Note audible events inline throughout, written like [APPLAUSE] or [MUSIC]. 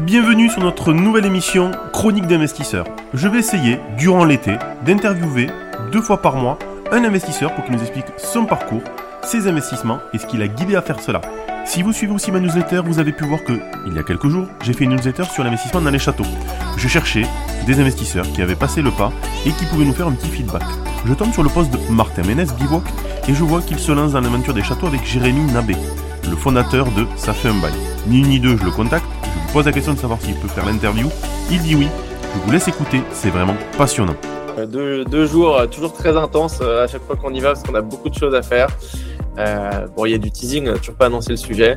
Bienvenue sur notre nouvelle émission Chronique d'investisseurs. Je vais essayer, durant l'été, d'interviewer deux fois par mois un investisseur pour qu'il nous explique son parcours, ses investissements et ce qui l'a guidé à faire cela. Si vous suivez aussi ma newsletter, vous avez pu voir que, il y a quelques jours, j'ai fait une newsletter sur l'investissement dans les châteaux. Je cherchais des investisseurs qui avaient passé le pas et qui pouvaient nous faire un petit feedback. Je tombe sur le poste de Martin Ménez, Bivouac, et je vois qu'il se lance dans l'aventure des châteaux avec Jérémy Nabé, le fondateur de Ça fait un bail. Ni une ni deux, je le contacte, je lui pose la question de savoir s'il peut faire l'interview. Il dit oui. Je vous laisse écouter, c'est vraiment passionnant. Euh, deux, deux jours euh, toujours très intenses euh, à chaque fois qu'on y va parce qu'on a beaucoup de choses à faire. Euh, bon, il y a du teasing, on n'a toujours pas annoncé le sujet,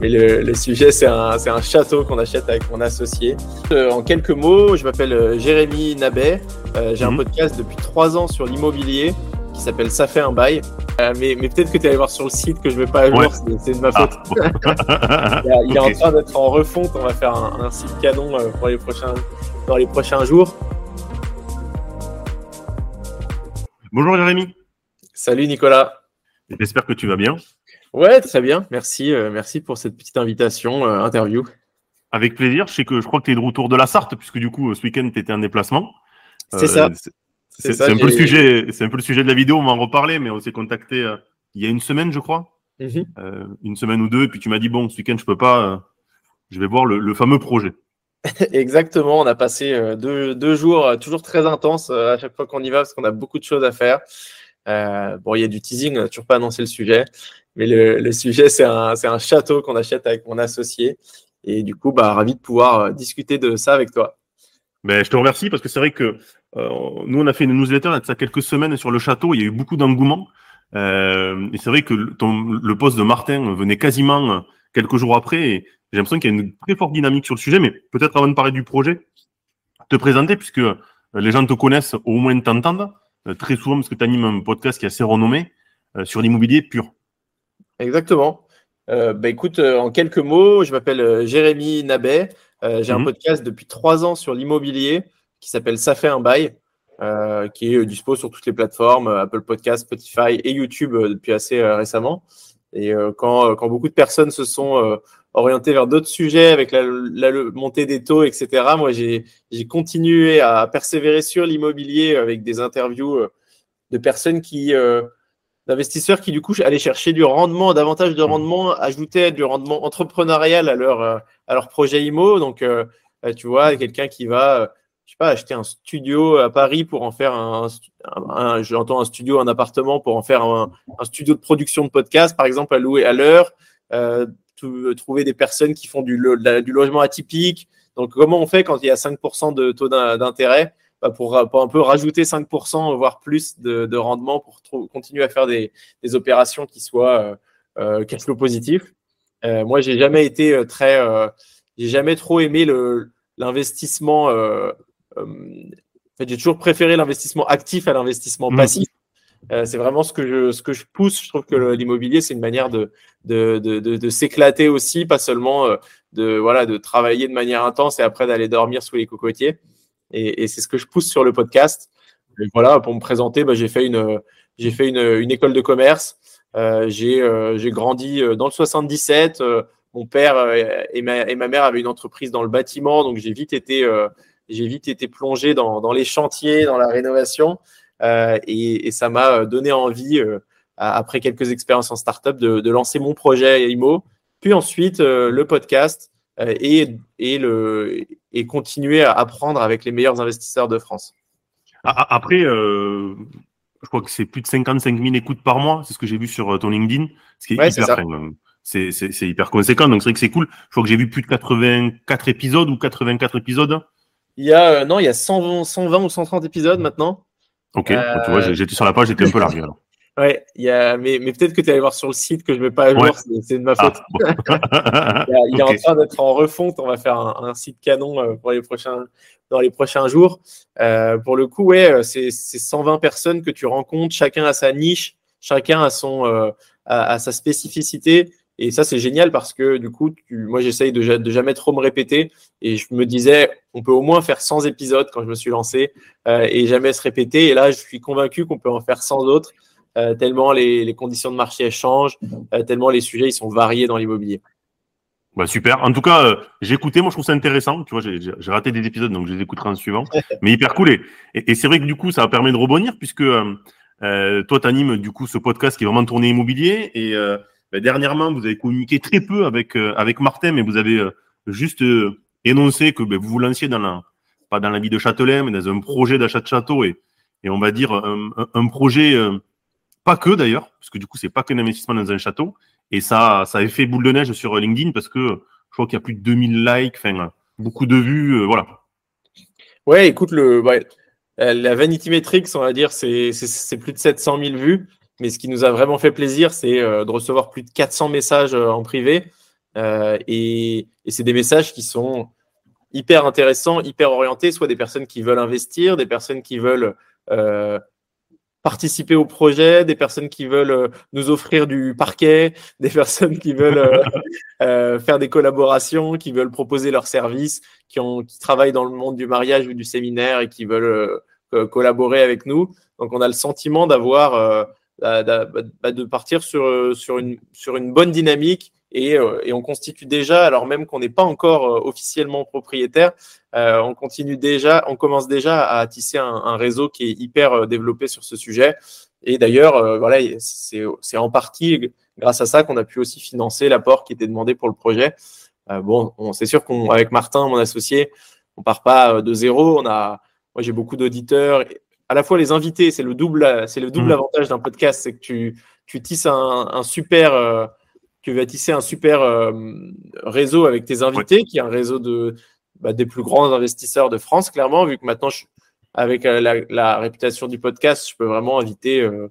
mais le, le sujet c'est un, un, château qu'on achète avec mon associé. Euh, en quelques mots, je m'appelle Jérémy Nabet, euh, j'ai mmh. un mhm. podcast depuis trois ans sur l'immobilier qui s'appelle Ça fait un bail. mais, mais peut-être que tu allé voir sur le site que je ne vais pas à jour, ouais. c'est de ma faute. Ah, [LAUGHS] il, est en train d'être en refonte, on va faire un, un, site canon pour les prochains, dans les prochains jours. Bonjour Jérémy. Salut Nicolas. J'espère que tu vas bien. Ouais, très bien. Merci, euh, merci pour cette petite invitation, euh, interview. Avec plaisir. Je sais que je crois que tu es de retour de la Sarthe, puisque du coup, ce week-end, tu étais en déplacement. C'est ça. Euh, c'est un peu le sujet. Un peu le sujet de la vidéo. On va en reparler, mais on s'est contacté euh, il y a une semaine, je crois, mm -hmm. une semaine ou deux. Et puis tu m'as dit bon, ce week-end, je peux pas. je vais voir le, le fameux projet. [LAUGHS] Exactement, on a passé deux, deux, jours toujours très intenses à chaque fois qu'on y va parce qu'on a beaucoup de choses à faire. Euh, bon, il y a du teasing, on n'a toujours pas annoncé le sujet, mais le, le sujet, c'est un, un, château qu'on achète avec mon associé. Et du coup, bah, ravi de pouvoir euh, discuter de ça avec toi. Ben, je te remercie parce que c'est vrai que euh, nous, on a fait une newsletter il y quelques semaines sur le château. Il y a eu beaucoup d'engouement. Euh, et c'est vrai que ton, le poste de Martin venait quasiment quelques jours après. Et j'ai l'impression qu'il y a une très forte dynamique sur le sujet. Mais peut-être avant de parler du projet, te présenter puisque les gens te connaissent, au moins t'entendent. Euh, très souvent parce que tu animes un podcast qui est assez renommé euh, sur l'immobilier pur. Exactement. Euh, bah, écoute, en quelques mots, je m'appelle Jérémy Nabet. J'ai mmh. un mhm. podcast depuis trois ans sur l'immobilier qui s'appelle Ça fait un bail, qui est dispo sur toutes les plateformes, Apple Podcast, Spotify et YouTube depuis assez récemment. Et quand, quand, beaucoup de personnes se sont orienté vers d'autres sujets avec la, la, montée des taux, etc. Moi, j'ai continué à persévérer sur l'immobilier avec des interviews euh, de personnes qui, euh, d'investisseurs qui, du coup, allaient chercher du rendement, davantage de mmh. rendement, ajoutaient du rendement entrepreneurial à leur, euh, à leur projet IMO. Donc, euh, tu vois, quelqu'un qui va, je sais pas, acheter un studio à Paris pour en faire un, un, un j'entends un studio, un appartement pour en faire un, un, studio de production de podcast, par exemple, à louer à l'heure. Euh, trouver des personnes qui font du, du, logement atypique. Donc, comment on fait quand il y a 5% de taux d'intérêt? Pour, pour, un peu rajouter 5%, voire plus de, de rendement pour continuer à faire des, des opérations qui soient euh, euh, cash flow positifs. Euh, moi, j'ai jamais été euh, très, euh, j'ai jamais trop aimé l'investissement. Euh, en fait, j'ai toujours préféré l'investissement actif à l'investissement mmh. passif. Euh, c'est vraiment ce que je ce que je pousse. Je trouve que l'immobilier c'est une manière de de, de, de, de s'éclater aussi, pas seulement euh, de voilà de travailler de manière intense et après d'aller dormir sous les cocotiers. Et, et c'est ce que je pousse sur le podcast. Voilà, pour me présenter, bah, j'ai fait une j'ai fait une, une école de commerce. Euh, j'ai euh, j'ai grandi euh, dans le 77. mon père et ma, et ma mère avaient une entreprise dans le bâtiment, donc j'ai vite été j'ai vite été plongé dans, dans les chantiers, dans la rénovation. Euh, et, ça m'a donné envie, euh, après quelques expériences en startup, de, de lancer mon projet IMO, puis ensuite euh, le podcast et, et, le, et continuer à apprendre avec les meilleurs investisseurs de France. Après, euh, je crois que c'est plus de 55 000 écoutes par mois, c'est ce que j'ai vu sur ton LinkedIn, ce qui est ouais, hyper, c'est, hyper conséquent, donc c'est vrai que c'est cool. Je crois que j'ai vu plus de 84 épisodes ou 84 épisodes. Il y a, euh, non, il y a 120, 120 ou 130 épisodes maintenant. Ok, euh... tu vois, j'étais sur la page, j'étais un peu large alors. Ouais, il y a, mais, mais peut-être que tu es allé voir sur le site que je ne mets pas à jour, ouais. c'est de ma faute. Ah, [LAUGHS] il, est okay. en train d'être en refonte, on va faire un, un, site canon euh, pour les prochains, dans les prochains jours. Euh, pour le coup, ouais, euh, c'est 120 personnes que tu rencontres, chacun a sa niche, chacun a, son, euh, a, a sa spécificité. Et ça, c'est génial parce que du coup, tu, moi, j'essaye de, de, jamais trop me répéter. Et je me disais, on peut au moins faire 100 épisodes quand je me suis lancé euh, et jamais se répéter. Et là, je suis convaincu qu'on peut en faire 100 autres, euh, tellement les, les, conditions de marché changent, euh, tellement les sujets ils sont variés dans l'immobilier. Bah super. En tout cas, euh, j'ai écouté, moi je trouve ça intéressant. Tu vois, j'ai raté des épisodes, donc je les écouterai en suivant. [LAUGHS] Mais hyper cool. Et, et, c'est vrai que du coup, ça permet de rebondir puisque euh, toi, tu animes du coup ce podcast qui est vraiment tourné immobilier. Et euh, bah, dernièrement, vous avez communiqué très peu avec avec Martin, mais vous avez juste énoncé que bah, vous vous lanciez dans la pas dans la vie de Châtelet, mais dans un projet d'achat de château et, et on va dire un, un projet pas que d'ailleurs, parce que du coup, c'est pas qu'un investissement dans un château. Et ça, ça a fait boule de neige sur LinkedIn parce que je crois qu'il y a plus de 2000 likes, enfin, beaucoup de vues, euh, voilà. Ouais, écoute, le, la Vanity Metrics, on va dire, c'est plus de 700 000 vues. Mais ce qui nous a vraiment fait plaisir, c'est euh, de recevoir plus de 400 messages euh, en privé. et, et c'est des messages qui sont hyper intéressants, hyper orientés, soit des personnes qui veulent investir, des personnes qui veulent participer au projet, des personnes qui veulent euh, nous offrir du parquet, [LAUGHS] des personnes qui veulent euh, [LAUGHS] euh, faire des collaborations, qui veulent proposer leurs services, qui, ont, qui travaillent dans le monde du mariage ou du séminaire et qui veulent collaborer avec nous. Donc on a le sentiment d'avoir bah, de partir sur, sur, une, sur une bonne dynamique euh, et, on constitue déjà, alors même qu'on n'est pas encore euh, officiellement propriétaire, euh, on continue déjà, on commence déjà à tisser un, réseau qui est hyper développé sur ce sujet. Et d'ailleurs, voilà, c'est en partie grâce à ça qu'on a pu aussi financer l'apport qui était demandé pour le projet. bon, c'est sûr qu'avec Martin, mon associé, on part pas de zéro. On a, moi, j'ai beaucoup d'auditeurs. À la fois les invités, c'est le double, c'est le double mmh. avantage d'un podcast, c'est que tu, tu tisses un, un super tu vas tisser un super euh, réseau avec tes invités, qui est un réseau de, bah, des plus grands investisseurs de France, clairement, vu que maintenant, avec euh, la, réputation du podcast, je peux vraiment inviter euh,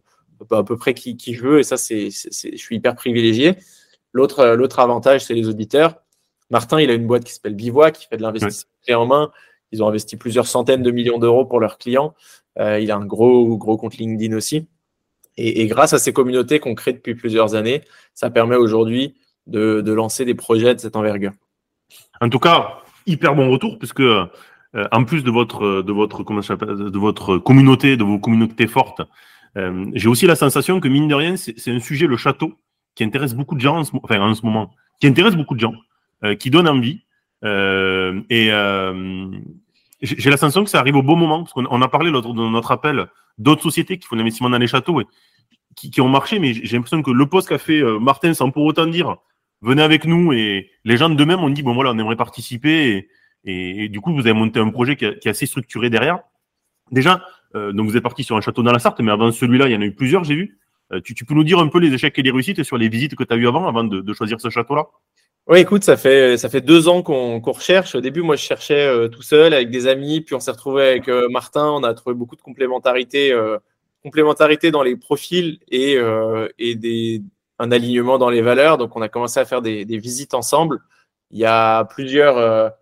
à peu près qui, qui, je veux, et ça, c'est, je suis hyper privilégié. L'autre, l'autre avantage, c'est les auditeurs. Martin, il a une boîte qui s'appelle Bivois, qui fait de l'investissement en main. Ils ont investi plusieurs centaines de millions d'euros pour leurs clients. il a un gros, gros compte LinkedIn aussi. Et, grâce à ces communautés qu'on crée depuis plusieurs années, ça permet aujourd'hui de, lancer des projets de cette envergure. En tout cas, hyper bon retour, puisque euh, en plus de votre, de, votre, comment de votre communauté, de vos communautés fortes, euh, j'ai aussi la sensation que, mine de rien, c'est un sujet, le château, qui intéresse beaucoup de gens en ce, enfin, en ce moment, qui intéresse beaucoup de gens, euh, qui donne envie. et j'ai la sensation que ça arrive au bon moment, parce qu'on a parlé dans notre appel d'autres sociétés qui font l'investissement dans les châteaux et qui, ont marché, mais j'ai l'impression que le poste qu'a fait euh, Martin, sans pour autant dire venez avec nous, et les gens de même ont dit bon voilà, on aimerait participer, et, du coup vous avez monté un projet qui, est assez structuré derrière. Déjà, euh, donc vous êtes parti sur un château dans la Sarthe, mais avant celui-là, il y en a eu plusieurs, j'ai vu. Euh, tu, peux nous dire un peu les échecs et les réussites sur les visites que tu as eues avant, avant de choisir ce château-là? Oui, écoute, ça fait, ça fait deux ans qu'on recherche. Au début, moi, je cherchais euh, tout seul avec des amis, puis on s'est retrouvé avec euh, Martin. On a trouvé beaucoup de complémentarité, euh, complémentarité dans les profils et, et des, un alignement dans les valeurs. Donc, on a commencé à faire des, des visites ensemble. Il y a plusieurs,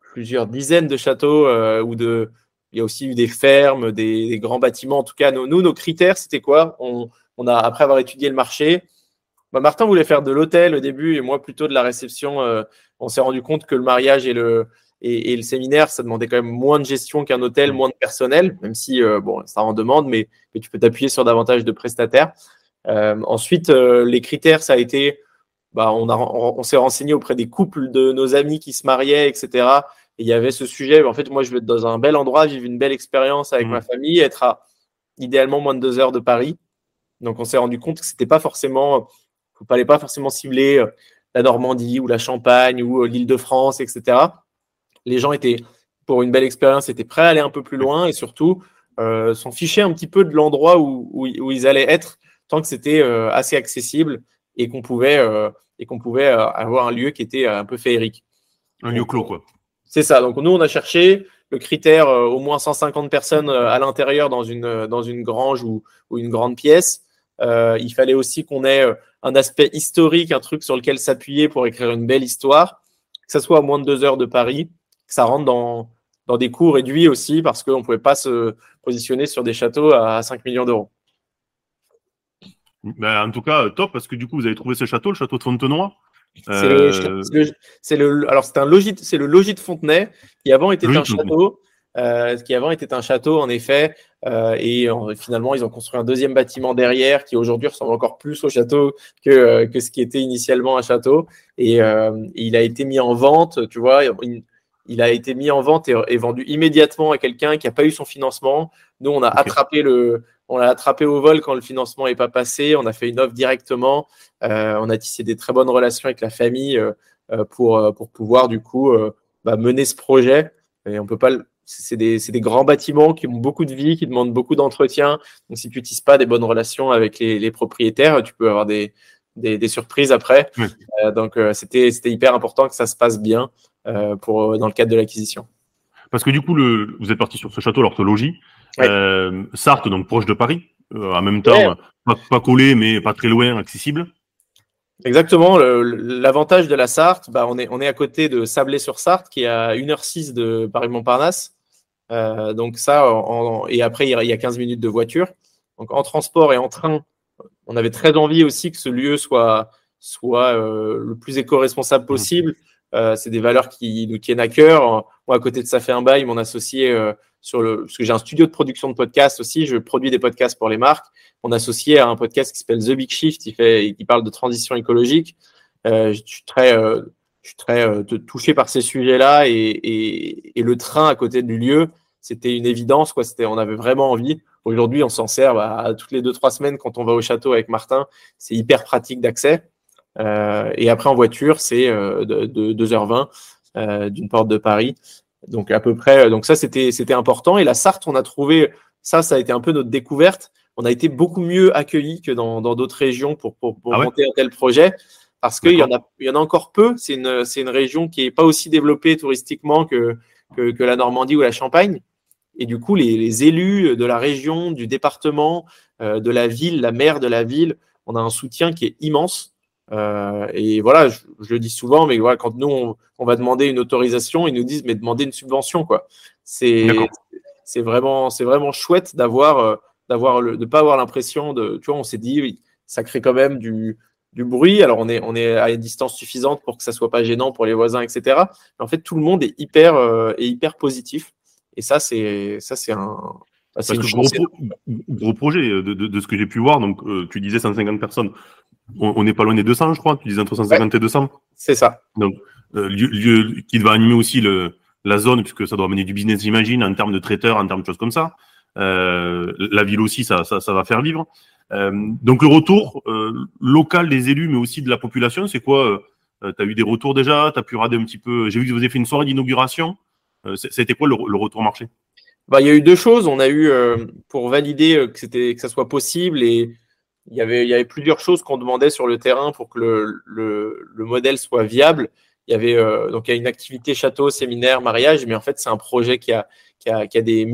plusieurs dizaines de châteaux ou de. Il y a aussi eu des fermes, des, grands bâtiments. En tout cas, nous, nos critères, c'était quoi? On, on a, après avoir étudié le marché, bah, Martin voulait faire de l'hôtel au début et moi plutôt de la réception. Euh, on s'est rendu compte que le mariage et le, et, le séminaire, ça demandait quand même moins de gestion qu'un hôtel, moins de personnel, même si euh, bon, ça en demande, mais, mais tu peux t'appuyer sur davantage de prestataires. Euh, ensuite, les critères, ça a été, bah, on, a, on, s'est renseigné auprès des couples de nos amis qui se mariaient, etc. Et il y avait ce sujet. En fait, moi, je veux être dans un bel endroit, vivre une belle expérience avec mmh. ma famille, être à idéalement moins de deux heures de Paris. Donc, on s'est rendu compte que c'était pas forcément ne fallait pas forcément cibler euh, la Normandie ou la Champagne ou euh, l'île de France, etc. Les gens étaient, pour une belle expérience, étaient prêts à aller un peu plus loin et surtout euh, s'en fichaient un petit peu de l'endroit où, où, ils allaient être tant que c'était assez accessible et qu'on pouvait, et qu'on pouvait avoir un lieu qui était un peu féerique. Un lieu clos, quoi. C'est ça. Donc, nous, on a cherché le critère au moins 150 personnes à l'intérieur dans une, dans une grange ou, ou une grande pièce. Il fallait aussi qu'on ait un aspect historique, un truc sur lequel s'appuyer pour écrire une belle histoire, que ça soit à moins de deux heures de Paris, que ça rentre dans, dans des coûts réduits aussi, parce qu'on ne pouvait pas se positionner sur des châteaux à 5 millions d'euros. Ben, en tout cas, top, parce que du coup, vous avez trouvé ce château, le château de Fontenoy. C'est le, alors c'est un logis, c'est le logis de Fontenay qui avant était un château qui avant était un château, en effet. et finalement, ils ont construit un deuxième bâtiment derrière qui aujourd'hui ressemble encore plus au château que, que ce qui était initialement un château. Et, il a été mis en vente, tu vois. Il, a été mis en vente et, vendu immédiatement à quelqu'un qui n'a pas eu son financement. Nous, on a attrapé le, on l'a attrapé au vol quand le financement n'est pas passé. On a fait une offre directement. on a tissé des très bonnes relations avec la famille pour, pour pouvoir du coup bah, mener ce projet. Et on peut pas. C'est des, des, grands bâtiments qui ont beaucoup de vie, qui demandent beaucoup d'entretien. Donc, si tu n'utilises pas des bonnes relations avec les, les, propriétaires, tu peux avoir des, des, des surprises après. Euh, donc, euh, c'était hyper important que ça se passe bien euh, pour, dans le cadre de l'acquisition. Parce que du coup, le, vous êtes parti sur ce château, l'orthologie. Sarthe, donc proche de Paris. en même temps, pas, pas, collé, mais pas très loin, accessible. Exactement. L'avantage de la Sarthe, bah, on, est, on est à côté de Sablé-sur-Sarthe, qui est à 1h06 de Paris-Montparnasse. Euh, donc ça, et après, il y a 15 minutes de voiture. Donc en transport et en train, on avait très envie aussi que ce lieu soit, soit euh, le plus éco-responsable mmh. possible. Euh, c'est des valeurs qui nous tiennent à cœur. Moi, à côté de ça fait un bail, mon associé sur le, parce que j'ai un studio de production de podcasts aussi, je produis des podcasts pour les marques. Mon associé a un podcast qui s'appelle The Big Shift, il fait, il parle de transition écologique. Je suis très, je suis très euh, touché par ces sujets-là et, et, et, le train à côté du lieu, c'était une évidence, quoi. C'était, on avait vraiment envie. Aujourd'hui, on s'en sert bah, toutes les deux trois semaines quand on va au château avec Martin. C'est hyper pratique d'accès. Euh, et après, en voiture, c'est euh, de, de 2h20 euh, d'une porte de Paris. Donc, à peu près, donc ça, c'était, c'était important. Et la Sarthe, on a trouvé, ça, ça a été un peu notre découverte. On a été beaucoup mieux accueillis que dans, dans d'autres régions pour, pour, pour ah monter un tel projet. Parce qu'il y, en a, y en a encore peu. C'est une, c'est une région qui n'est pas aussi développée touristiquement que, que, que, la Normandie ou la Champagne. Et du coup, les, les élus de la région, du département, euh, de la ville, la maire de la ville, on a un soutien qui est immense. Euh, et voilà, je, le dis souvent, mais voilà, quand nous on, va demander une autorisation, ils nous disent mais demandez une subvention quoi. C'est c'est vraiment c'est vraiment chouette d'avoir euh, d'avoir le de pas avoir l'impression de tu vois on s'est dit oui, ça crée quand même du du bruit. Alors on est on est à une distance suffisante pour que ça soit pas gênant pour les voisins etc. Mais en fait tout le monde est hyper euh, est hyper positif et ça c'est ça c'est un bah, c'est gros, gros, projet de, de, de ce que j'ai pu voir. Donc, tu disais 150 personnes on n'est pas loin des 200, je crois. Tu disais entre 150 et 200. C'est ça. Donc, euh, lieu, qui va animer aussi le, la zone, puisque ça doit amener du business, j'imagine, en termes de traiteurs, en termes de choses comme ça. Euh, la ville aussi, ça, ça, ça va faire vivre. Euh, donc, le retour euh, local des élus, mais aussi de la population, c'est quoi euh, Tu as eu des retours déjà? Tu as pu rader un petit peu? J'ai vu que vous avez fait une soirée d'inauguration. C'était quoi le, retour marché? Bah, Il y a eu deux choses. On a eu, pour valider que, c'était, que ça soit possible et il y avait, il y avait plusieurs choses qu'on demandait sur le terrain pour que le, le, le modèle soit viable. Il y avait donc il y a une activité château, séminaire, mariage, mais en fait c'est un projet qui a, qui a, qui a des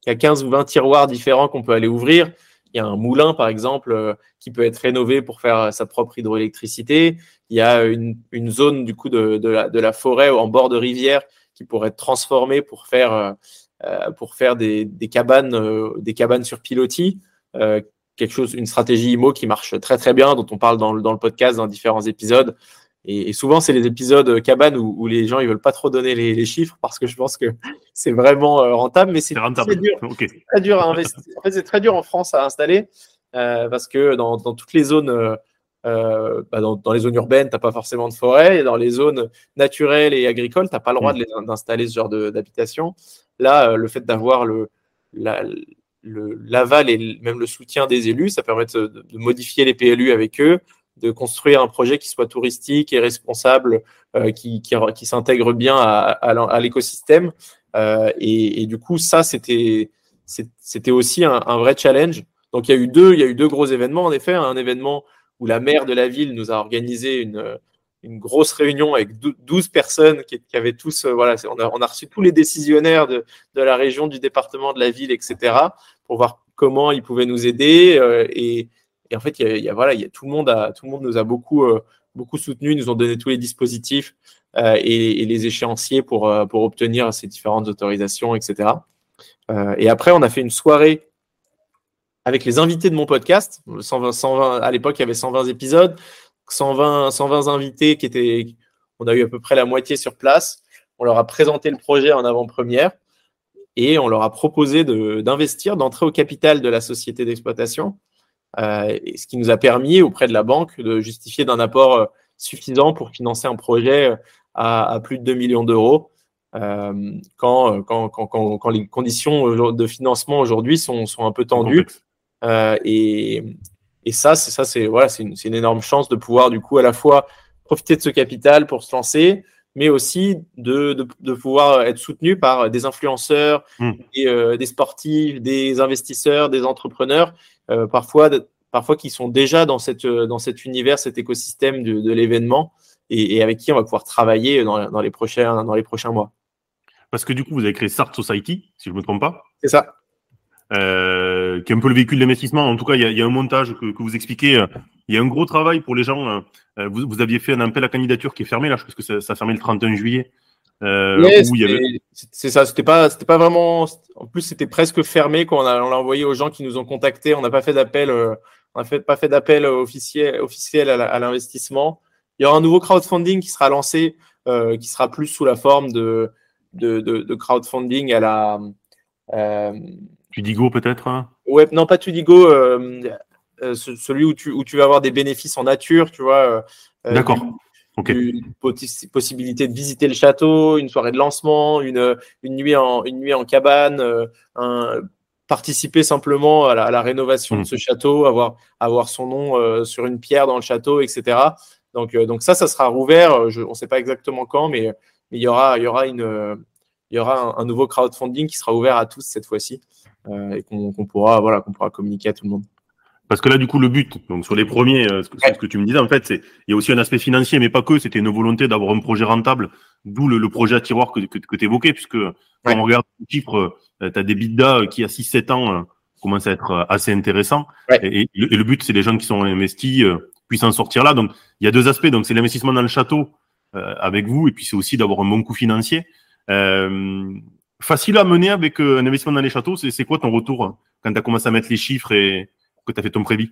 qui a 15 ou 20 tiroirs différents qu'on peut aller ouvrir. Il y a un moulin par exemple euh, qui peut être rénové pour faire sa propre hydroélectricité. Il y a une, zone du coup de, la, forêt en bord de rivière qui pourrait être transformée pour faire euh, euh pour faire des, cabanes des cabanes sur pilotis une stratégie IMO qui marche très très bien, dont on parle dans le podcast dans différents épisodes. Et, souvent, c'est les épisodes cabane où, les gens ils veulent pas trop donner les, chiffres parce que je pense que [LAUGHS] c'est vraiment euh, rentable, mais c'est très dur, très dur à investir. En fait, c'est très dur en France à installer euh, parce que dans, dans, toutes les zones, euh, euh bah dans, dans, les zones urbaines, t'as pas forcément de forêt, et dans les zones naturelles et agricoles, t'as pas le droit mm. d'installer ce genre d'habitation. Là, le fait d'avoir la, l'aval et même le soutien des élus. Ça permet de, modifier les PLU avec eux, de construire un projet qui soit touristique et responsable, euh, qui, qui, s'intègre bien à, à, l'écosystème. Euh, et, du coup, ça, c'était, aussi un, vrai challenge. Donc, il y a eu deux, il y a eu deux gros événements. En effet, un événement où la maire de la ville nous a organisé une, une grosse réunion avec 12 personnes qui, qui avaient tous, euh, voilà, on a, on a, reçu tous les décisionnaires de, de, la région, du département, de la ville, etc., pour voir comment ils pouvaient nous aider. Euh, et, et, en fait, il y a, voilà, il y a, tout, le monde a, tout le monde nous a beaucoup, euh, beaucoup soutenu, nous ont donné tous les dispositifs et, et, les échéanciers pour, pour obtenir ces différentes autorisations, etc. et après, on a fait une soirée avec les invités de mon podcast. 120, 120, à l'époque, il y avait 120 épisodes. 120, 120 invités qui étaient, on a eu à peu près la moitié sur place. On leur a présenté le projet en avant-première. et on leur a proposé d'investir, d'entrer au capital de la société d'exploitation, ce qui nous a permis auprès de la banque de justifier d'un apport suffisant pour financer un projet à, plus de 2 millions d'euros. quand, quand, quand, quand, les conditions de financement aujourd'hui sont, sont, un peu tendues. et, et ça, c'est ça, c'est voilà, c'est une, une, énorme chance de pouvoir du coup à la fois profiter de ce capital pour se lancer, mais aussi de, de, de pouvoir être soutenu par des influenceurs, hmm. et, euh, des sportifs, des investisseurs, des entrepreneurs, euh, parfois, parfois qui sont déjà dans, cette, dans cet univers, cet écosystème de, de l'événement, et, et, avec qui on va pouvoir travailler dans, dans, les prochains, dans les prochains mois. Parce que du coup, vous avez créé Start Society, si je ne me trompe pas. C'est ça. Euh, qui est un peu le véhicule d'investissement. En tout cas, il y a, y a, un montage que, que, vous expliquez. Il y a un gros travail pour les gens. Euh, vous, vous, aviez fait un appel à candidature qui est fermé là, je pense que ça, ça a fermé le 31 juillet. Euh, avait... C'est ça, c'était pas, c'était pas vraiment. En plus, c'était presque fermé quand on l'a envoyé aux gens qui nous ont contactés. On n'a pas fait d'appel, euh, on n'a fait, pas fait d'appel officiel, officiel à l'investissement. Il y aura un nouveau crowdfunding qui sera lancé, euh, qui sera plus sous la forme de, de, de, de crowdfunding à la. Tudigo peut-être hein? Ouais, non, pas Tudigo. Celui où tu, où tu vas avoir des bénéfices en nature, tu vois. Euh, Une possibilité de visiter le château, une soirée de lancement, une, une, nuit, en, une nuit en cabane, un, participer simplement à la, rénovation de mmh. ce château, avoir, avoir son nom sur une pierre dans le château, etc. Donc, donc ça, ça sera rouvert. Je, on ne sait pas exactement quand, mais, il y aura, y aura, une, y aura un, nouveau crowdfunding qui sera ouvert à tous cette fois-ci euh, et qu'on pourra, voilà, qu'on pourra communiquer à tout le monde. Parce que là, du coup, le but, donc sur les premiers, euh, ce, que, ce que tu me disais, en fait, c'est il y a aussi un aspect financier, mais pas que. C'était une volonté d'avoir un projet rentable, d'où le, projet à tiroir que, que, que tu évoquais, puisque quand on regarde les chiffres, euh, tu as des bidas qui, à 6-7 ans, commencent à être assez intéressants. Et, et, le, but, c'est les gens qui sont investis puissent en sortir là. Donc, il y a deux aspects. Donc, c'est l'investissement dans le château avec vous, et puis c'est aussi d'avoir un bon coût financier. Euh, facile à mener avec un investissement dans les châteaux, c'est quoi ton retour hein, quand tu as commencé à mettre les chiffres et que tu as fait ton prévis?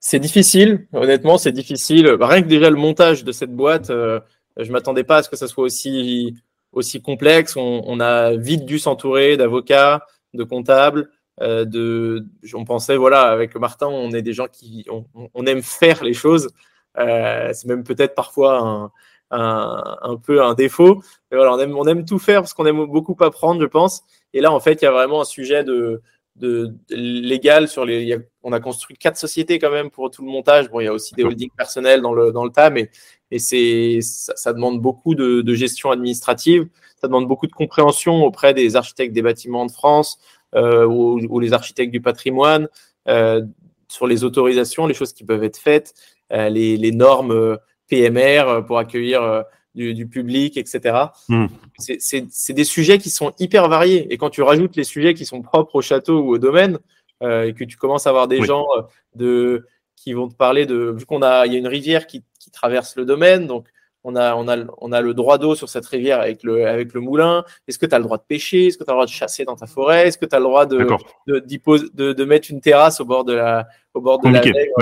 C'est difficile, honnêtement, c'est difficile. Rien que déjà le montage de cette boîte, euh, je m'attendais pas à ce que ça soit aussi, aussi complexe. On, a vite dû s'entourer d'avocats, de comptables. Euh, de, on pensait, voilà, avec Martin, on est des gens qui on, on aime faire les choses. Euh, c'est même peut-être parfois un, un, un, peu un défaut. Mais voilà, on aime, on aime tout faire parce qu'on aime beaucoup apprendre, je pense. Et là, en fait, il y a vraiment un sujet de, de, légal sur les. on a construit quatre sociétés quand même pour tout le montage. Bon, il y a aussi des holdings personnels dans le, dans le tas, mais et c'est, ça, ça, demande beaucoup de, de, gestion administrative. Ça demande beaucoup de compréhension auprès des architectes des bâtiments de France euh, ou, ou, les architectes du patrimoine euh, sur les autorisations, les choses qui peuvent être faites, euh, les, les, normes PMR euh, pour accueillir euh, du, public, etc. Hmm. C'est des sujets qui sont hyper variés. Et quand tu rajoutes les sujets qui sont propres au château ou au domaine, euh, et que tu commences à avoir des gens de, qui vont te parler de. Vu qu'on a, il y a une rivière qui, qui traverse le domaine, donc on a, on a, on a le droit d'eau sur cette rivière avec le, avec le moulin. Est-ce que tu as le droit de pêcher? Est-ce que tu as le droit de chasser dans ta forêt? Est-ce que tu as le droit de, de, de, de, mettre une terrasse au bord de la, au bord de la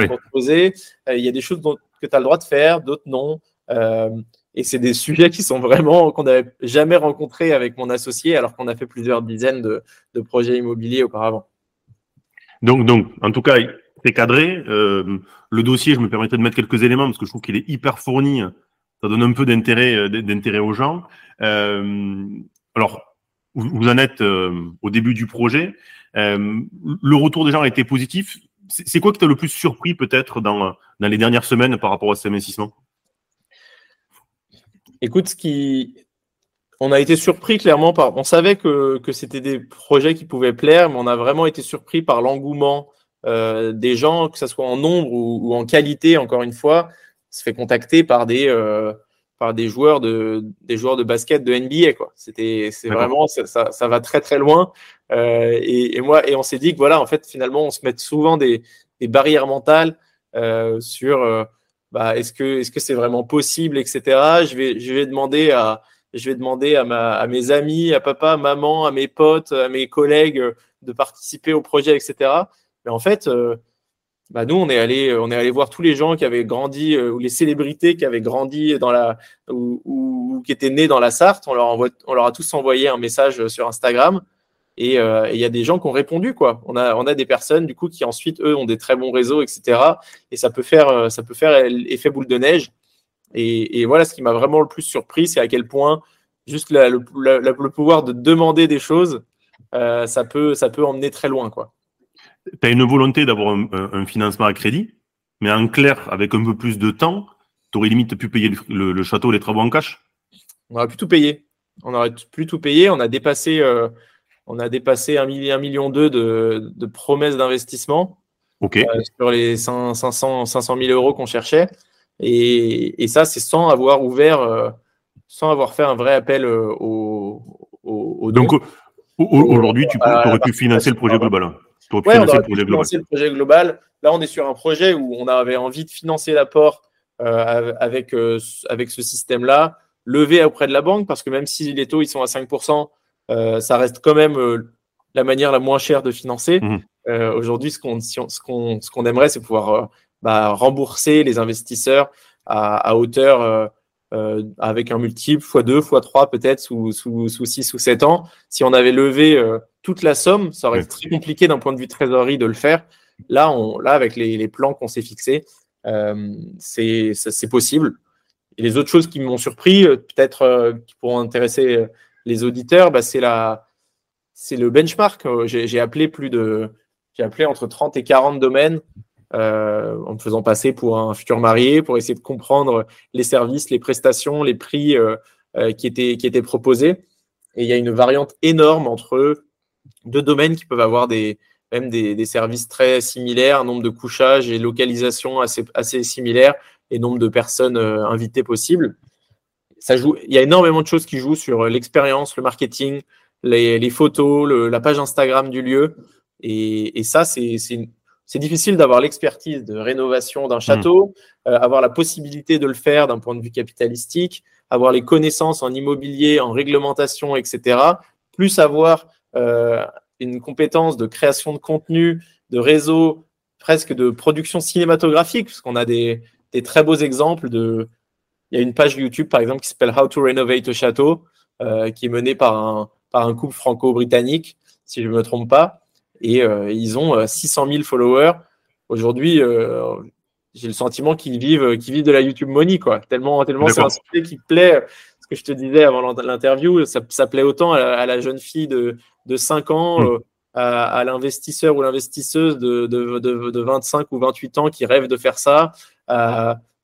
pour te poser? Il y a des choses dont, que tu as le droit de faire, d'autres non. Euh, et c'est des sujets qui sont vraiment qu'on n'avait jamais rencontrés avec mon associé, alors qu'on a fait plusieurs dizaines de, projets immobiliers auparavant. Donc, donc, en tout cas, c'est cadré. Euh, le dossier, je me permettrai de mettre quelques éléments parce que je trouve qu'il est hyper fourni. Ça donne un peu d'intérêt, euh, d'intérêt aux gens. alors, vous en êtes au début du projet. le retour des gens a été positif c'est quoi qui t'a le plus surpris peut-être dans, dans les dernières semaines par rapport à ces investissements? Écoute, ce qui... on a été surpris clairement par. On savait que, que c'était des projets qui pouvaient plaire, mais on a vraiment été surpris par l'engouement euh, des gens, que ce soit en nombre ou, en qualité, encore une fois, se fait contacter par des, euh, par des joueurs de des joueurs de basket de NBA quoi. C'était c'est vraiment ça, ça, va très très loin. Euh, et, et, moi et on s'est dit que voilà en fait finalement on se met souvent des, des barrières mentales sur bah, est-ce que est-ce que c'est vraiment possible etc. Je vais je vais demander à je vais demander à ma à mes amis à papa maman à mes potes à mes collègues de participer au projet etc. Mais en fait bah nous, on est allé, on est allé voir tous les gens qui avaient grandi ou les célébrités qui avaient grandi dans la ou, qui étaient nés dans la Sarthe. On leur, envoie, on leur a tous envoyé un message sur Instagram. Et il y a des gens qui ont répondu, quoi. On a, on a des personnes, du coup, qui ensuite, eux, ont des très bons réseaux, etc. Et ça peut faire, ça peut faire effet boule de neige. Et, voilà, ce qui m'a vraiment le plus surpris, c'est à quel point juste le, pouvoir de demander des choses, euh, ça, peut, ça peut emmener très loin. Tu as une volonté d'avoir un, financement à crédit, mais en clair, avec un peu plus de temps, tu aurais limite pu payer le, château, les travaux en cash? On aurait pu tout payer. On aurait pu tout payer. On a dépassé, euh, on a dépassé un, million, de, de promesses d'investissement euh, sur les 500, 500 000 euros qu'on cherchait. Et, ça, c'est sans avoir ouvert, euh, sans avoir fait un vrai appel euh, au, au, Donc aujourd'hui, tu aurais pu financer le projet global. Tu aurais pu financer, le, projet global. le projet global. Là, on est sur un projet où on avait envie de financer l'apport euh, avec, avec ce système-là, lever auprès de la banque, parce que même si les taux ils sont à 5%, ça reste quand même la manière la moins chère de financer. Mmh. Aujourd'hui, ce qu'on ce qu'on ce qu'on aimerait, c'est pouvoir bah, rembourser les investisseurs à, hauteur euh, euh, avec un multiple x2, x3 peut-être sous, sous, sous 6 ou 7 ans. Si on avait levé euh, toute la somme, ça aurait été très compliqué d'un point de vue trésorerie de le faire. Là, on, là avec les, les plans qu'on s'est fixés, c'est possible. Et les autres choses qui m'ont surpris, peut-être qui pourront intéresser les auditeurs, bah, c'est la, c'est le benchmark. J'ai appelé plus de, j'ai appelé entre 30 et 40 domaines euh, en me faisant passer pour un futur marié, pour essayer de comprendre les services, les prestations, les prix euh, euh, qui, étaient, qui étaient proposés. Et il y a une variante énorme entre deux domaines qui peuvent avoir des, même des, services très similaires, nombre de couchages et localisation assez, assez similaires et nombre de personnes invitées possibles. Ça joue, il y a énormément de choses qui jouent sur l'expérience, le marketing, les, photos, la page Instagram du lieu. Et, et ça, c'est difficile d'avoir l'expertise de rénovation d'un château, hmm. euh, avoir la possibilité de le faire d'un point de vue capitalistique, avoir les connaissances en immobilier, en réglementation, etc., plus avoir euh, une compétence de création de contenu, de réseau, presque de production cinématographique, parce qu'on a des, très beaux exemples de. Il y a une page YouTube, par exemple, qui s'appelle How to Renovate a Château, euh, qui est menée par un, par un couple franco-britannique, si je ne me trompe pas et euh, ils ont 600 euh, 000 followers. Aujourd'hui, j'ai le sentiment qu'ils vivent, qu'ils vivent de la YouTube money, quoi. Tellement, tellement c'est un sujet qui plaît. Ce que je te disais avant l'interview, ça, plaît autant à, la jeune fille de, de 5 ans, mm. à, l'investisseur ou l'investisseuse de, de, de, 25 ou 28 ans qui rêve de faire ça,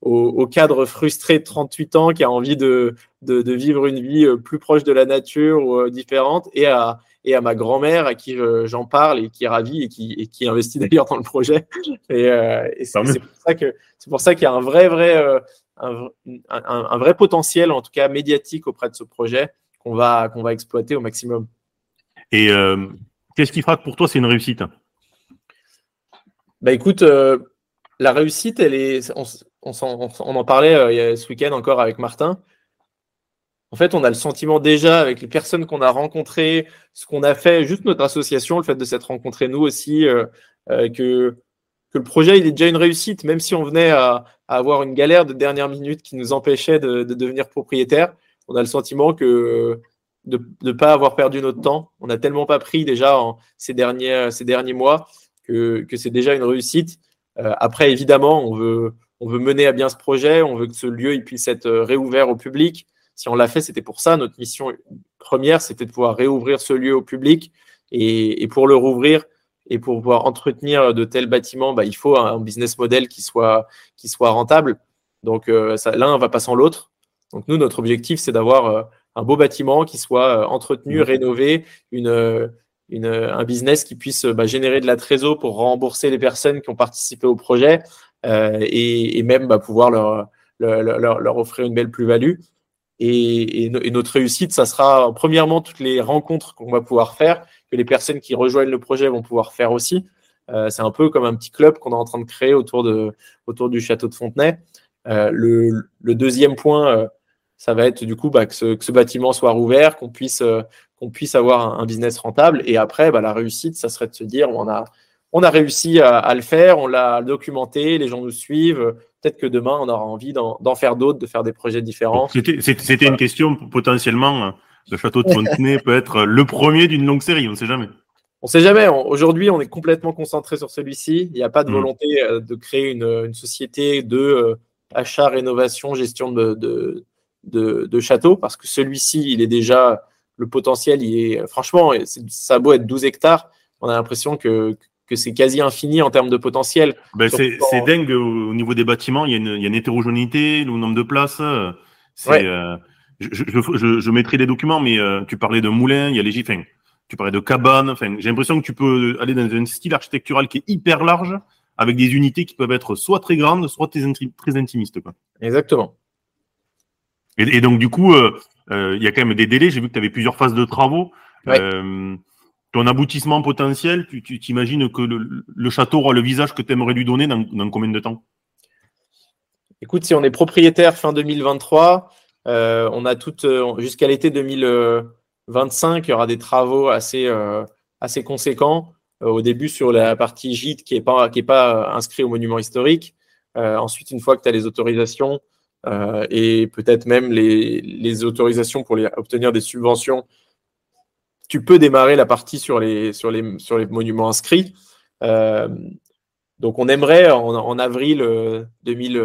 au, cadre frustré de 38 ans qui a envie de, de, vivre une vie plus proche de la nature ou différente, et à, et à ma grand-mère à qui j'en parle et qui est ravie et qui, et qui investit [LAUGHS] d'ailleurs dans le projet. Et, euh, c'est pour ça que c'est pour ça qu'il y a un vrai vrai euh, un, un, vrai potentiel en tout cas médiatique auprès de ce projet qu'on va qu'on va exploiter au maximum. Et euh, qu'est-ce qui fera que pour toi c'est une réussite? Bah écoute, la réussite, elle est, on, on, en parlait a ce week-end encore avec Martin en fait, on a le sentiment déjà avec les personnes qu'on a rencontrées, ce qu'on a fait, juste notre association, le fait de s'être rencontrés nous aussi, euh, euh, que, que le projet il est déjà une réussite, même si on venait à, avoir une galère de dernière minute qui nous empêchait de, devenir propriétaire. On a le sentiment que de ne pas avoir perdu notre temps, on n'a tellement pas pris déjà en ces derniers, ces derniers mois que, que c'est déjà une réussite. Euh, après, évidemment, on veut, on veut mener à bien ce projet, on veut que ce lieu il puisse être réouvert au public. Si on l'a fait, c'était pour ça. Notre mission première, c'était de pouvoir réouvrir ce lieu au public. Et, pour le rouvrir et pour pouvoir entretenir de tels bâtiments, bah, il faut un business model qui soit, qui soit rentable. Donc euh, l'un va pas sans l'autre. Donc nous, notre objectif, c'est d'avoir euh, un beau bâtiment qui soit euh, entretenu, mmh. rénové, une, un business qui puisse bah, générer de la trésor pour rembourser les personnes qui ont participé au projet et, même bah, pouvoir leur, leur, offrir une belle plus-value. Et, notre réussite, ça sera premièrement toutes les rencontres qu'on va pouvoir faire, que les personnes qui rejoignent le projet vont pouvoir faire aussi. Euh, c'est un peu comme un petit club qu'on est en train de créer autour, de, autour du château de Fontenay. Euh, le, deuxième point, euh, ça va être du coup bah, que, ce, bâtiment soit rouvert, qu'on puisse, qu'on puisse avoir un, business rentable. Et après, bah, la réussite, ça serait de se dire on a, on a réussi à, le faire, on l'a documenté, les gens nous suivent. Peut-être que demain, on aura envie d'en faire d'autres, de faire des projets différents. C'était une question potentiellement. Le château de Fontenay peut être le premier d'une longue série, on ne sait jamais. On ne sait jamais. Aujourd'hui, on est complètement concentré sur celui-ci. Il n'y a pas de mm. volonté euh, de créer une, société de euh, achat, rénovation, gestion de, de, de, châteaux, parce que celui-ci, il est déjà le potentiel. Il est franchement, ça a beau être 12 hectares, on a l'impression que, que c'est quasi infini en termes de potentiel. Ben c'est dingue au niveau des bâtiments. Il y, a une, il y a une hétérogénéité, le nombre de places. Euh, je, je, je, je, mettrai des documents, mais tu parlais de moulins, il y a les gifins tu parlais de cabane. Enfin, j'ai l'impression que tu peux aller dans un style architectural qui est hyper large, avec des unités qui peuvent être soit très grandes, soit très, très intimistes. Quoi. Exactement. Et, donc, du coup, euh, euh, il y a quand même des délais. J'ai vu que tu avais plusieurs phases de travaux. Euh, ton aboutissement potentiel, tu t'imagines que le, château aura le visage que tu aimerais lui donner dans, dans, combien de temps? Écoute, si on est propriétaire fin 2023, on a tout jusqu'à l'été 2000. 25, il y aura des travaux assez, euh, assez conséquents. Euh, au début, sur la partie gîte qui n'est pas, qui est pas inscrit au monument historique. Euh, ensuite, une fois que tu as les autorisations et peut-être même les, les, autorisations pour les, obtenir des subventions, tu peux démarrer la partie sur les, sur les, sur les monuments inscrits. donc, on aimerait en, en avril, 2000,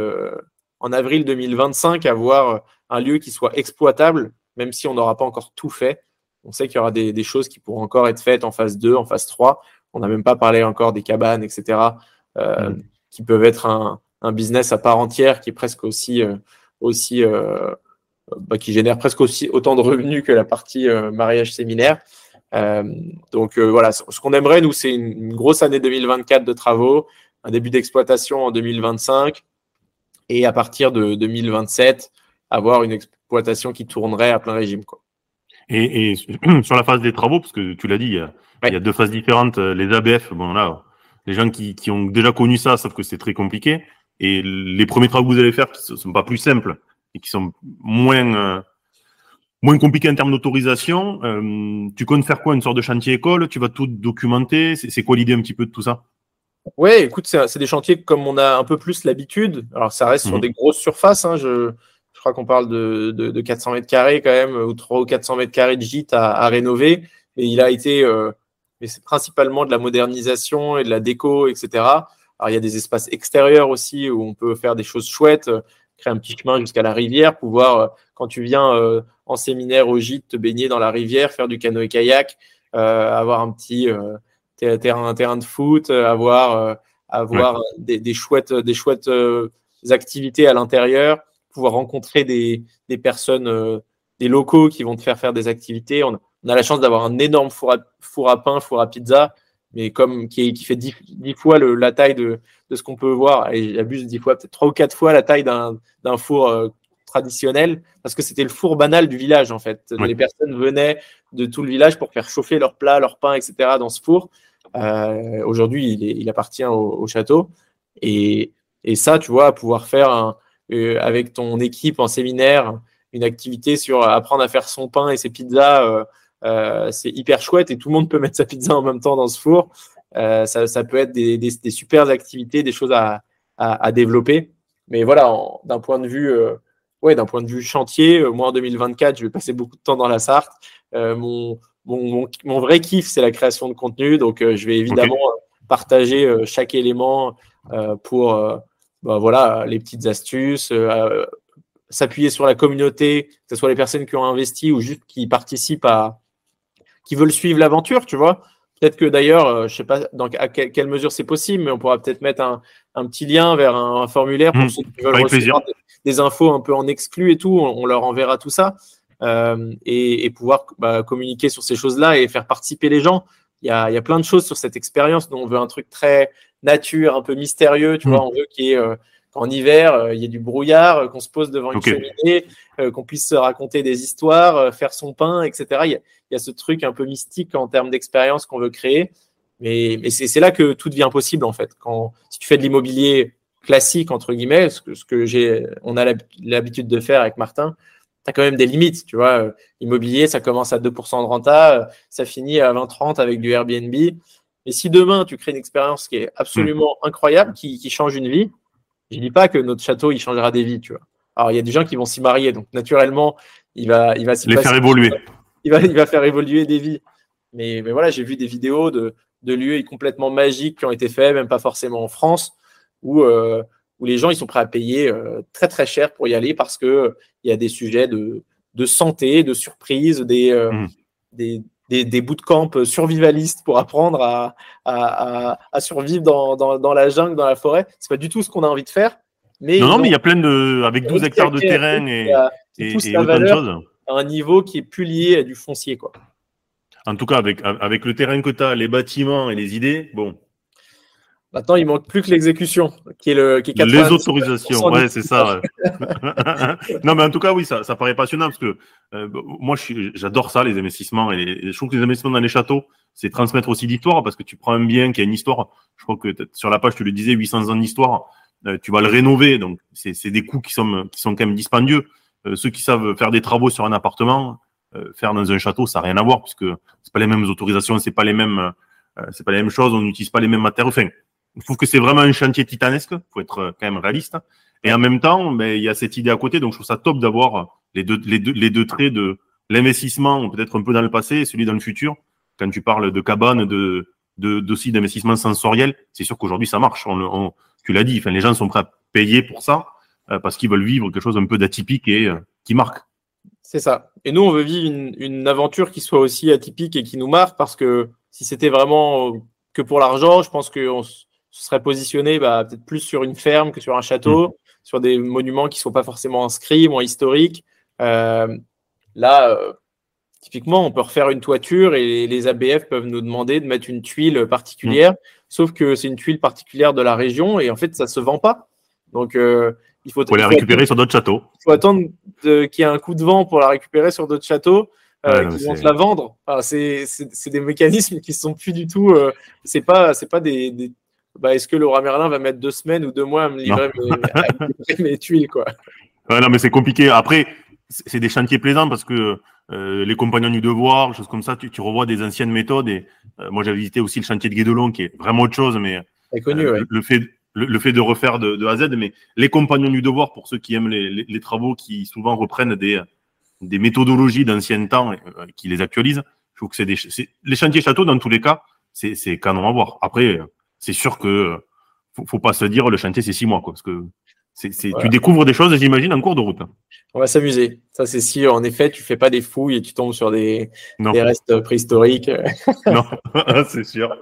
en avril 2025 avoir un lieu qui soit exploitable, même si on n'aura pas encore tout fait. On sait qu'il y aura des, choses qui pourront encore être faites en phase 2, en phase 3. On n'a même pas parlé encore des cabanes, etc., euh, mm. qui peuvent être un, business à part entière qui est presque aussi, euh, aussi euh, bah, qui génère presque aussi autant de revenus que la partie mariage séminaire. donc voilà, ce qu'on aimerait, nous, c'est une, grosse année 2024 de travaux, un début d'exploitation en 2025 et à partir de 2027, avoir une exploitation qui tournerait à plein régime. Quoi. Et, [CLEARS THROAT] sur la phase des travaux, parce que tu l'as dit, il y, a, deux phases différentes. Euh, les ABF, bon là, les gens qui, qui ont déjà connu ça savent que c'est très compliqué. Et les premiers travaux que vous allez faire, qui ne sont pas plus simples et qui sont moins euh, moins compliqués en termes d'autorisation, euh, tu comptes faire quoi Une sorte de chantier école? Tu vas tout documenter? C'est quoi l'idée un petit peu de tout ça? Ouais, écoute, c'est des chantiers comme on a un peu plus l'habitude. Alors, ça reste sur mhm. des grosses surfaces. Hein, je, je crois qu'on parle de, de, 400 mètres carrés quand même, ou 300 ou 400 mètres carrés de gîte à, rénover. Et il a été, euh, mais c'est principalement de la modernisation et de la déco, etc. Alors il y a des espaces extérieurs aussi où on peut faire des choses chouettes, euh, créer un petit chemin jusqu'à la rivière, pouvoir, euh, quand tu viens en séminaire au gîte, te baigner dans la rivière, faire du canoë-kayak, avoir un petit terrain, un terrain de foot, avoir, avoir des, des, chouettes, des chouettes activités à l'intérieur pouvoir rencontrer des, personnes, euh, des locaux qui vont te faire faire des activités. On, a la chance d'avoir un énorme four à, four à pain, four à pizza, mais comme qui, qui fait dix, fois la taille de, ce qu'on peut voir, et j'abuse dix fois, peut-être trois ou quatre fois la taille d'un four euh, traditionnel, parce que c'était le four banal du village en fait. Les personnes venaient de tout le village pour faire chauffer leurs plats, leurs pains, etc. dans ce four. Euh, aujourd'hui, il, appartient au, château. Et, et, ça, tu vois, pouvoir faire un, euh, avec ton équipe en séminaire, une activité sur apprendre à faire son pain et ses pizzas, euh, euh, c'est hyper chouette et tout le monde peut [LAUGHS] mettre sa pizza en même temps dans ce four. Ça, peut être des, des, super activités, des choses à, à, développer. Mais voilà, d'un point de vue, ouais, d'un point de vue chantier, moi en 2024, je vais passer beaucoup de temps dans la Sarthe. Mon, mon, mon, vrai kiff, c'est la création de contenu. Donc, je vais évidemment partager chaque élément pour, bah, voilà, les petites astuces, euh, s'appuyer sur la communauté, que ce soit les personnes qui ont investi ou juste qui participent à, qui veulent suivre l'aventure, tu vois. Peut-être que d'ailleurs, euh, je sais pas dans à quelle mesure c'est possible, mais on pourra peut-être mettre un, un, petit lien vers un, formulaire pour mmh, ceux qui veulent recevoir des, infos un peu en exclu et tout. On, leur enverra tout ça euh, et, et, pouvoir bah, communiquer sur ces choses-là et faire participer les gens. Il y a, il y a plein de choses sur cette expérience. dont on veut un truc très nature, un peu mystérieux. Tu vois, mm. on veut qu'il y ait, euh, qu'en hiver, euh, il y ait du brouillard, euh, qu'on se pose devant une cheminée, qu'on puisse se raconter des histoires, faire son pain, etc. Il y, a, il y a ce truc un peu mystique en termes d'expérience qu'on veut créer. Mais, mais c'est là que tout devient possible, en fait. Quand, si tu fais de l'immobilier classique, entre guillemets, ce que, ce que j'ai, on a l'habitude de faire avec Martin, tu as quand même des limites, tu vois. Immobilier, ça commence à 2% de renta, ça finit à 20-30 avec du Airbnb. Et si demain, tu crées une expérience qui est absolument hmm. incroyable, qui, change une vie, je dis pas que notre château, il changera des vies, tu vois. Alors, il y a des gens qui vont s'y marier, donc naturellement, il va, il va les faire évoluer. Il va, il va faire évoluer des vies. Mais, mais voilà, j'ai vu des vidéos de, de lieux complètement magiques qui ont été faits, même pas forcément en France, où, euh, où les gens ils sont prêts à payer euh, très très cher pour y aller parce que il y a des sujets de, de santé, de surprise, des, euh, mmh. des, des, des bootcamps survivalistes pour apprendre à, à, à, survivre dans, dans, dans, la jungle, dans la forêt. C'est pas du tout ce qu'on a envie de faire. Mais non, non, mais il y a plein de, avec 12 hectares de terrain et, et, et autant de choses. À un niveau qui est plus lié à du foncier, quoi. En tout cas, avec, avec le terrain que tu as, les bâtiments et les idées, bon. Maintenant, il manque plus que l'exécution, qui est le qui Les autorisations, ouais, c'est ça. [LAUGHS] non, mais en tout cas, oui, ça, ça paraît passionnant parce que euh, moi, j'adore ça, les investissements. Et, je trouve que les investissements dans les châteaux, c'est transmettre aussi l'histoire parce que tu prends un bien qui a une histoire. Je crois que sur la page, tu le disais, 800 ans d'histoire. Euh, tu vas le rénover, donc c'est des coûts qui sont qui sont quand même dispendieux. Euh, ceux qui savent faire des travaux sur un appartement, euh, faire dans un château, ça n'a rien à voir puisque c'est pas les mêmes autorisations, c'est pas les mêmes, euh, c'est pas les mêmes choses, on n'utilise pas les mêmes matériaux. Enfin, je trouve que c'est vraiment un chantier titanesque, faut être euh, quand même réaliste. Et en même temps, ben, il y a cette idée à côté, donc je trouve ça top d'avoir les deux, les deux, les deux traits de l'investissement, peut-être un peu dans le passé et celui dans le futur. Quand tu parles de cabane, de, de, d'aussi d'investissement sensoriel, c'est sûr qu'aujourd'hui ça marche. On, tu l'as dit, enfin, les gens sont prêts à payer pour ça parce qu'ils veulent vivre quelque chose un peu d'atypique et qui marque. C'est ça. Et nous, on veut vivre une, aventure qui soit aussi atypique et qui nous marque parce que si c'était vraiment que pour l'argent, je pense qu'on se serait positionné bah, peut-être plus sur une ferme que sur un château, mmh. sur des monuments qui ne sont pas forcément inscrits, moins historiques. Euh, là, euh, typiquement, on peut refaire une toiture et les ABF peuvent nous demander de mettre une tuile particulière, mmh. sauf que c'est une tuile particulière de la région et en fait, ça ne se vend pas. Donc, euh, il faut, la récupérer sur d'autres châteaux. Il faut attendre qu'il y ait un coup de vent pour la récupérer sur d'autres châteaux. Euh, qui vont la vendre. c'est des mécanismes qui sont plus du tout. Euh, c'est pas, c'est pas des. Bah, Est-ce que Laura Merlin va mettre deux semaines ou deux mois à me livrer mes, tuiles, quoi? Non, mais c'est compliqué. Après, c'est des chantiers plaisants parce que euh, les compagnons du devoir, choses comme ça, tu, tu revois des anciennes méthodes. Et moi, j'avais visité aussi le chantier de Guédelon, qui est vraiment autre chose, mais connu, le fait le, fait de refaire de, de, A à Z, mais les compagnons du devoir, pour ceux qui aiment les, les, travaux qui souvent reprennent des, des méthodologies d'anciens temps, euh, qui les actualisent, je trouve que c'est des les chantiers châteaux dans tous les cas, c'est c'est canon à voir. Après, c'est sûr que faut, faut pas se dire le chantier c'est six mois quoi, parce que c'est, tu découvres des choses, j'imagine, en cours de route. On va s'amuser. Ça, c'est si, en effet, tu fais pas des fouilles et tu tombes sur des, des restes préhistoriques. [LAUGHS] non, [LAUGHS] c'est sûr.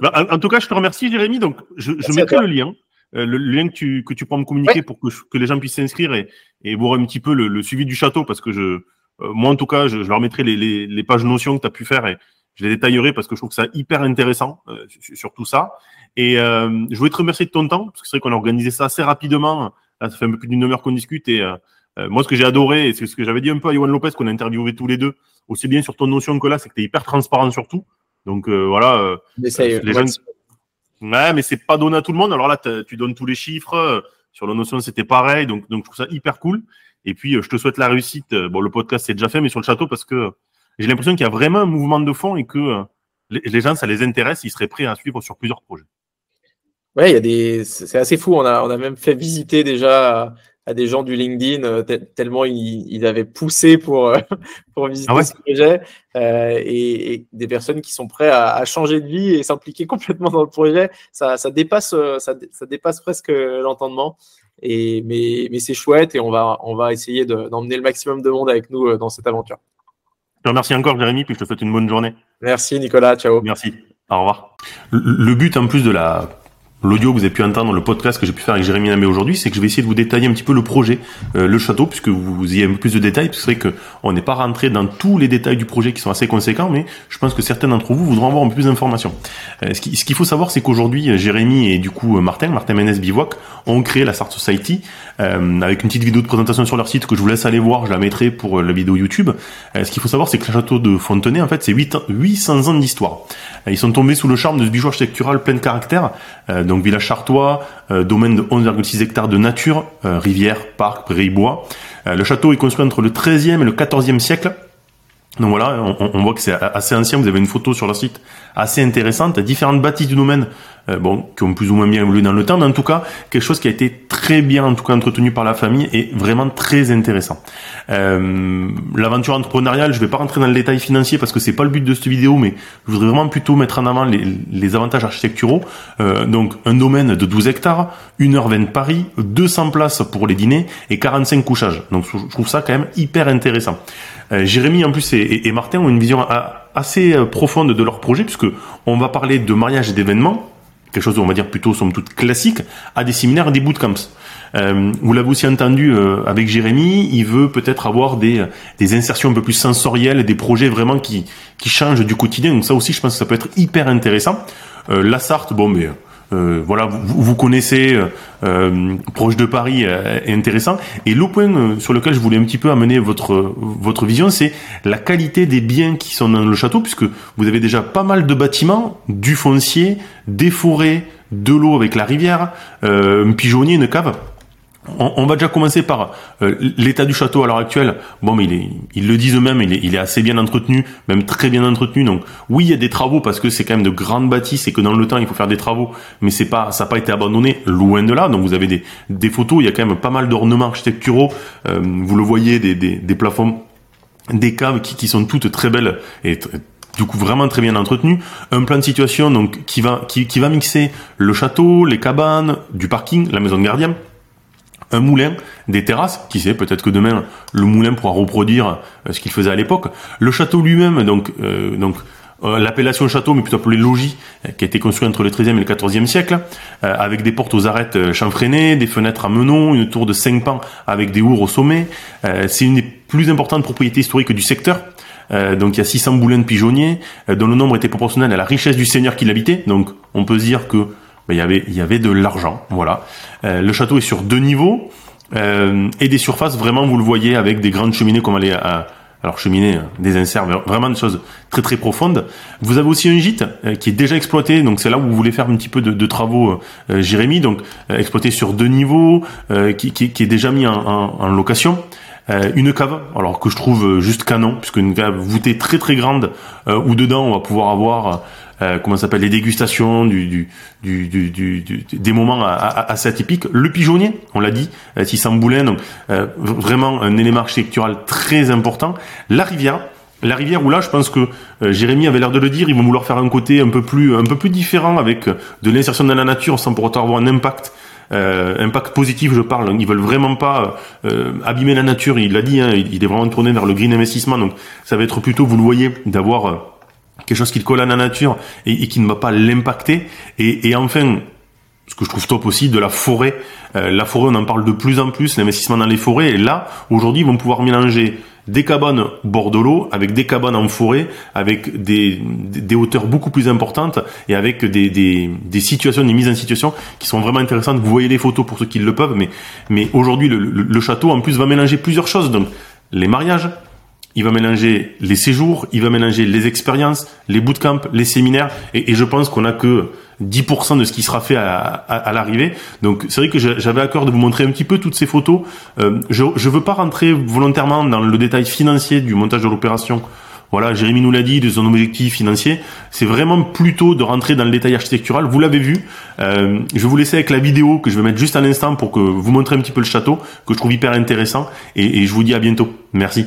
Bah, en, tout cas, je te remercie, Jérémy. Donc, je, je mettrai le lien, euh, le lien que tu, que tu pourras me communiquer pour que, que les gens puissent s'inscrire et, et voir un petit peu le, le suivi du château, parce que je, euh, moi, en tout cas, je, je leur mettrai les, les, les pages notions que tu as pu faire et je les détaillerai parce que je trouve que c'est hyper intéressant euh, sur, tout ça. Et je voulais te remercier de ton temps, parce que c'est vrai qu'on a organisé ça assez rapidement. Là, ça fait un peu plus d'une heure qu'on discute et moi, ce que j'ai adoré, et c'est ce que j'avais dit un peu à Yohan Lopez, qu'on a interviewé tous les deux, aussi bien sur ton notion que là, c'est que tu es hyper transparent sur tout. Donc euh, voilà. Euh, euh, les jeunes... Ouais, mais c'est pas donné à tout le monde. Alors là, tu donnes tous les chiffres. Sur la notion, c'était pareil. Donc, donc, je trouve ça hyper cool. Et puis, je te souhaite la réussite. Bon, le podcast, c'est déjà fait, mais sur le château, parce que j'ai l'impression qu'il y a vraiment un mouvement de fond et que les gens, ça les intéresse. Ils seraient prêts à suivre sur plusieurs projets. Ouais, il y a des, c'est assez fou. On a, on a même fait visiter déjà à des gens du LinkedIn euh, tellement ils, avaient poussé pour, euh, [LAUGHS] pour visiter ah ce projet euh, et, des personnes qui sont prêtes à, changer de vie et s'impliquer [LAUGHS] complètement dans le projet. Ça, ça dépasse, ça, ça, dépasse presque l'entendement. Et, mais, mais c'est chouette et on va, on va essayer d'emmener le maximum de monde avec nous dans cette aventure. Je te remercie encore, Jérémy, puis je te souhaite une bonne journée. Merci, Nicolas. Ciao. Merci. Au revoir. Le but, en plus de la l'audio que vous avez pu entendre, le podcast que j'ai pu faire avec Jérémy Namé aujourd'hui, c'est que je vais essayer de vous détailler un petit peu le projet, euh, le château, puisque vous, ayez un peu plus de détails, parce que c'est vrai qu'on n'est pas rentré dans tous les détails du projet qui sont assez conséquents, mais je pense que certains d'entre vous voudront avoir un peu plus d'informations. Euh, ce qu'il faut savoir, c'est qu'aujourd'hui, Jérémy et du coup Martin, Martin Ménès Bivouac, ont créé la Start Society, euh, avec une petite vidéo de présentation sur leur site que je vous laisse aller voir, je la mettrai pour la vidéo YouTube. ce qu'il faut savoir, c'est que le château de Fontenay, en fait, c'est 800 ans d'histoire. Ils sont tombés sous le charme de ce bijou architectural plein de caractère, village chartois, euh, domaine de 11,6 hectares de nature, euh, rivière, parc, prairie, bois. Euh, le château est construit entre le 13e et le 14e siècle. Donc voilà, on, voit que c'est assez ancien. Vous avez une photo sur le site assez intéressante. Différentes bâtisses du domaine, euh, bon, qui ont plus ou moins bien évolué dans le temps, mais en tout cas quelque chose qui a été très bien, en tout cas entretenu par la famille et vraiment très intéressant. Euh, L'aventure entrepreneuriale, je vais pas rentrer dans le détail financier parce que c'est pas le but de cette vidéo, mais je voudrais vraiment plutôt mettre en avant les, avantages architecturaux. Euh, donc un domaine de 12 hectares, 1h20 de Paris, 200 places pour les dîners et 45 couchages. Donc je trouve ça quand même hyper intéressant. Euh, Jérémy en plus et, Martin ont une vision assez euh, profonde de leur projet puisque on va parler de mariage et d'événements, quelque chose on va dire plutôt somme toute classique, à des séminaires et des bootcamps. Euh, vous l'avez aussi entendu euh, avec Jérémy, il veut peut-être avoir des, des insertions un peu plus sensorielles, des projets vraiment qui, qui changent du quotidien. Donc ça aussi, je pense que ça peut être hyper intéressant. Euh, la Sarthe, bon, mais euh, voilà, vous, vous connaissez, euh, euh proche de Paris, euh, est intéressant. Et le point sur lequel je voulais un petit peu amener votre votre vision, c'est la qualité des biens qui sont dans le château, puisque vous avez déjà pas mal de bâtiments, du foncier, des forêts, de l'eau avec la rivière, un pigeonnier, une cave. On, va déjà commencer par euh, l'état du château à l'heure actuelle. Bon, mais il est, ils le disent eux-mêmes, il est, il est, assez bien entretenu, même très bien entretenu. Donc, oui, il y a des travaux parce que c'est quand même de grandes bâtisses et que dans le temps il faut faire des travaux, mais c'est pas, ça n'a pas été abandonné loin de là. Donc, vous avez des, des photos, il y a quand même pas mal d'ornements architecturaux. Euh, vous le voyez, des, des, des plafonds, des caves qui, qui, sont toutes très belles et du coup vraiment très bien entretenues. Un plan de situation donc qui va, qui, qui va mixer le château, les cabanes, du parking, la maison de gardien un moulin, des terrasses, qui sait, peut-être que demain le moulin pourra reproduire euh, ce qu'il faisait à l'époque. Le château lui-même, donc, euh, donc euh, l'appellation château, mais plutôt appelé logis, qui a été construit entre le XIIIe et le XIVe siècle, avec des portes aux arêtes chanfreinées, des fenêtres à meneaux, une tour de cinq pans avec des ours au sommet. C'est une des plus importantes propriétés historiques du secteur. donc il y a 600 boulins de pigeonniers, dont le nombre était proportionnel à la richesse du seigneur qui l'habitait. Donc on peut dire que ben, il y avait il y avait de l'argent, voilà. Euh, le château est sur deux niveaux euh, et des surfaces vraiment vous le voyez avec des grandes cheminées comme elle est à alors cheminée, hein, des inserts, vraiment des choses très très profondes. Vous avez aussi un gîte euh, qui est déjà exploité, donc c'est là où vous voulez faire un petit peu de, de travaux, euh, Jérémy, donc exploité sur deux niveaux, qui, qui, qui, est déjà mis en, en, en location. une cave, alors que je trouve juste canon, puisque une cave voûtée très très grande, où dedans on va pouvoir avoir euh, comment s'appelle les dégustations, du, du, des moments assez atypiques. Le pigeonnier, on l'a dit, 600 euh, boulins, donc euh, vraiment un élément architectural très important. La rivière, la rivière où là, je pense que Jérémy avait l'air de le dire, ils vont vouloir faire un côté un peu plus, un peu différent avec de l'insertion dans la nature sans pour autant avoir un impact. impact positif, je parle. Ils veulent vraiment pas abîmer la nature. Il l'a dit, hein, il est vraiment tourné vers le green investissement. Donc, ça va être plutôt, vous le voyez, d'avoir quelque chose qui le colle à la nature et, qui ne va pas l'impacter. Et, enfin, ce que je trouve top aussi, de la forêt. Euh, la forêt, on en parle de plus en plus, l'investissement dans les forêts. Et là, aujourd'hui, ils vont pouvoir mélanger des cabanes bord de l'eau avec des cabanes en forêt, avec des, des, hauteurs beaucoup plus importantes et avec des, des, situations, des mises en situation qui sont vraiment intéressantes. Vous voyez les photos pour ceux qui le peuvent, mais, mais aujourd'hui, le, le, le château, en plus, va mélanger plusieurs choses. Donc, les mariages, il va mélanger les séjours, il va mélanger les expériences, les bootcamps, les séminaires, et, je pense qu'on a que 10% de ce qui sera fait à, l'arrivée. Donc c'est vrai que j'avais à cœur de vous montrer un petit peu toutes ces photos. Euh, je ne veux pas rentrer volontairement dans le détail financier du montage de l'opération. Voilà, Jérémy nous l'a dit, de son objectif financier. C'est vraiment plutôt de rentrer dans le détail architectural. Vous l'avez vu. Euh, je vais vous laisser avec la vidéo que je vais mettre juste à l'instant pour que vous montrez un petit peu le château, que je trouve hyper intéressant. Et je vous dis à bientôt. Merci.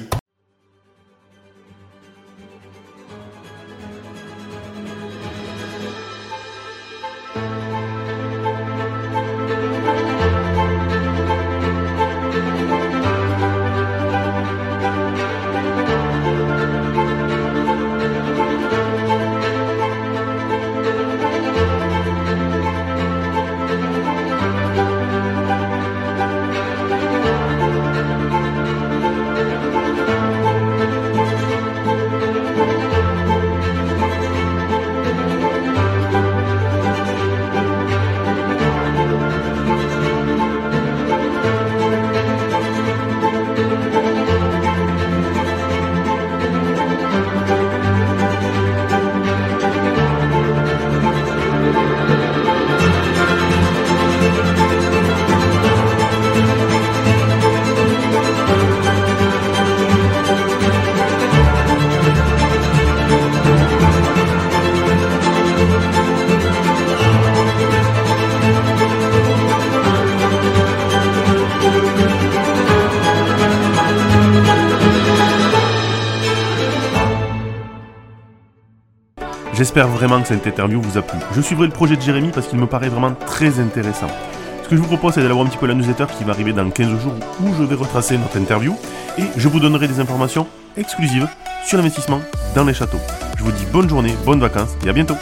J'espère vraiment que cette interview vous a plu. Je suivrai le projet de Jérémy parce qu'il me paraît vraiment très intéressant. Ce que je vous propose, c'est d'aller voir un petit peu la newsletter qui va arriver dans 15 jours où je vais retracer notre interview et je vous donnerai des informations exclusives sur l'investissement dans les châteaux. Je vous dis bonne journée, bonnes vacances et à bientôt.